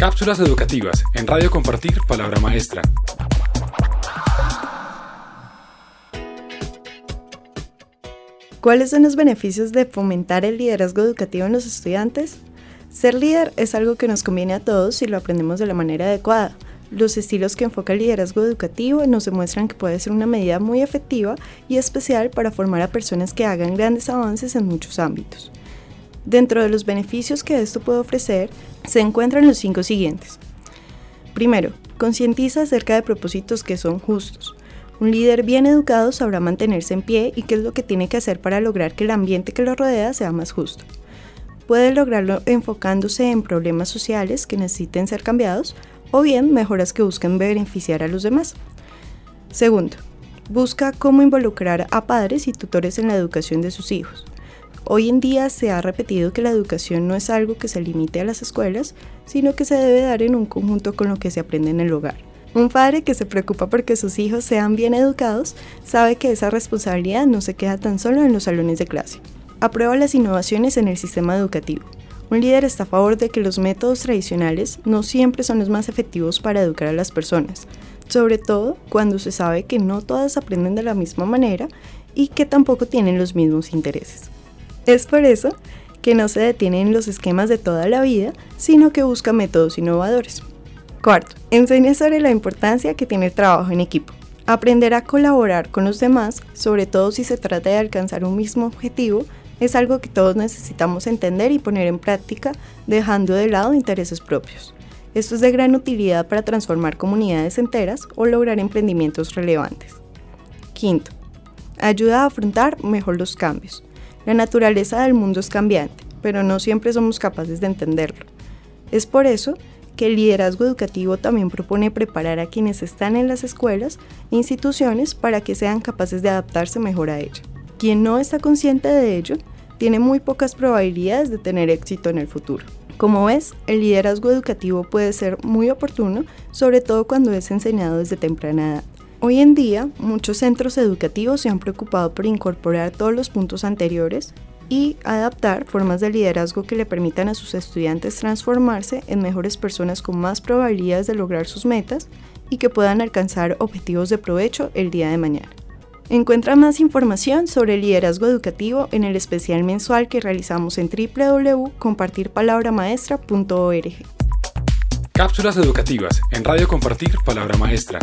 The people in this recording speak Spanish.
Cápsulas educativas en Radio Compartir Palabra Maestra. ¿Cuáles son los beneficios de fomentar el liderazgo educativo en los estudiantes? Ser líder es algo que nos conviene a todos si lo aprendemos de la manera adecuada. Los estilos que enfoca el liderazgo educativo nos demuestran que puede ser una medida muy efectiva y especial para formar a personas que hagan grandes avances en muchos ámbitos. Dentro de los beneficios que esto puede ofrecer, se encuentran los cinco siguientes. Primero, concientiza acerca de propósitos que son justos. Un líder bien educado sabrá mantenerse en pie y qué es lo que tiene que hacer para lograr que el ambiente que lo rodea sea más justo. Puede lograrlo enfocándose en problemas sociales que necesiten ser cambiados o bien mejoras que busquen beneficiar a los demás. Segundo, busca cómo involucrar a padres y tutores en la educación de sus hijos. Hoy en día se ha repetido que la educación no es algo que se limite a las escuelas, sino que se debe dar en un conjunto con lo que se aprende en el hogar. Un padre que se preocupa porque sus hijos sean bien educados sabe que esa responsabilidad no se queda tan solo en los salones de clase. Aprueba las innovaciones en el sistema educativo. Un líder está a favor de que los métodos tradicionales no siempre son los más efectivos para educar a las personas, sobre todo cuando se sabe que no todas aprenden de la misma manera y que tampoco tienen los mismos intereses. Es por eso que no se detiene en los esquemas de toda la vida, sino que busca métodos innovadores. Cuarto, enseña sobre la importancia que tiene el trabajo en equipo. Aprender a colaborar con los demás, sobre todo si se trata de alcanzar un mismo objetivo, es algo que todos necesitamos entender y poner en práctica, dejando de lado intereses propios. Esto es de gran utilidad para transformar comunidades enteras o lograr emprendimientos relevantes. Quinto, ayuda a afrontar mejor los cambios. La naturaleza del mundo es cambiante, pero no siempre somos capaces de entenderlo. Es por eso que el liderazgo educativo también propone preparar a quienes están en las escuelas e instituciones para que sean capaces de adaptarse mejor a ella. Quien no está consciente de ello tiene muy pocas probabilidades de tener éxito en el futuro. Como ves, el liderazgo educativo puede ser muy oportuno, sobre todo cuando es enseñado desde temprana edad. Hoy en día, muchos centros educativos se han preocupado por incorporar todos los puntos anteriores y adaptar formas de liderazgo que le permitan a sus estudiantes transformarse en mejores personas con más probabilidades de lograr sus metas y que puedan alcanzar objetivos de provecho el día de mañana. Encuentra más información sobre el liderazgo educativo en el especial mensual que realizamos en www.compartirpalabramaestra.org. Cápsulas educativas en Radio Compartir Palabra Maestra.